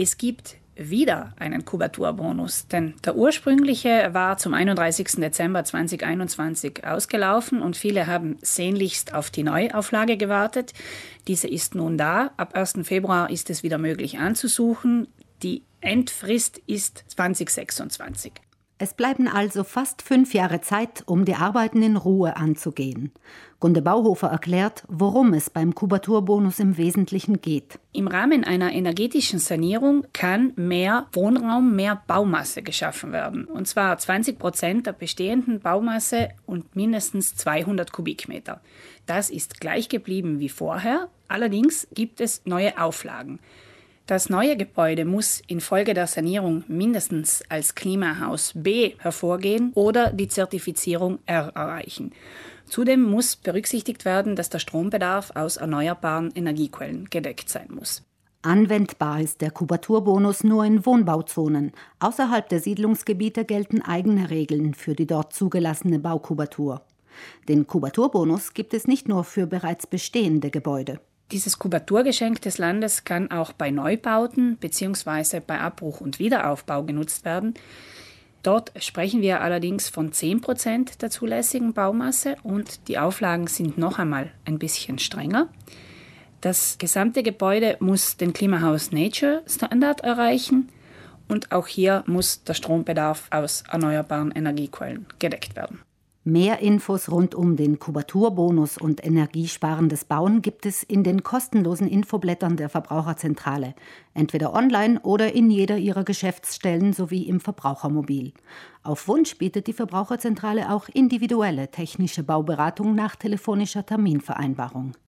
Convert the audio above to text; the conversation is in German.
Es gibt wieder einen Kubaturbonus, denn der ursprüngliche war zum 31. Dezember 2021 ausgelaufen und viele haben sehnlichst auf die Neuauflage gewartet. Diese ist nun da. Ab 1. Februar ist es wieder möglich anzusuchen. Die Endfrist ist 2026. Es bleiben also fast fünf Jahre Zeit, um die Arbeiten in Ruhe anzugehen. Gunde Bauhofer erklärt, worum es beim Kubaturbonus im Wesentlichen geht. Im Rahmen einer energetischen Sanierung kann mehr Wohnraum, mehr Baumasse geschaffen werden. Und zwar 20 Prozent der bestehenden Baumasse und mindestens 200 Kubikmeter. Das ist gleich geblieben wie vorher. Allerdings gibt es neue Auflagen. Das neue Gebäude muss infolge der Sanierung mindestens als Klimahaus B hervorgehen oder die Zertifizierung R erreichen. Zudem muss berücksichtigt werden, dass der Strombedarf aus erneuerbaren Energiequellen gedeckt sein muss. Anwendbar ist der Kubaturbonus nur in Wohnbauzonen. Außerhalb der Siedlungsgebiete gelten eigene Regeln für die dort zugelassene Baukubatur. Den Kubaturbonus gibt es nicht nur für bereits bestehende Gebäude. Dieses Kubaturgeschenk des Landes kann auch bei Neubauten bzw. bei Abbruch und Wiederaufbau genutzt werden. Dort sprechen wir allerdings von 10 Prozent der zulässigen Baumasse und die Auflagen sind noch einmal ein bisschen strenger. Das gesamte Gebäude muss den Klimahaus Nature Standard erreichen und auch hier muss der Strombedarf aus erneuerbaren Energiequellen gedeckt werden. Mehr Infos rund um den Kubaturbonus und energiesparendes Bauen gibt es in den kostenlosen Infoblättern der Verbraucherzentrale, entweder online oder in jeder ihrer Geschäftsstellen sowie im Verbrauchermobil. Auf Wunsch bietet die Verbraucherzentrale auch individuelle technische Bauberatung nach telefonischer Terminvereinbarung.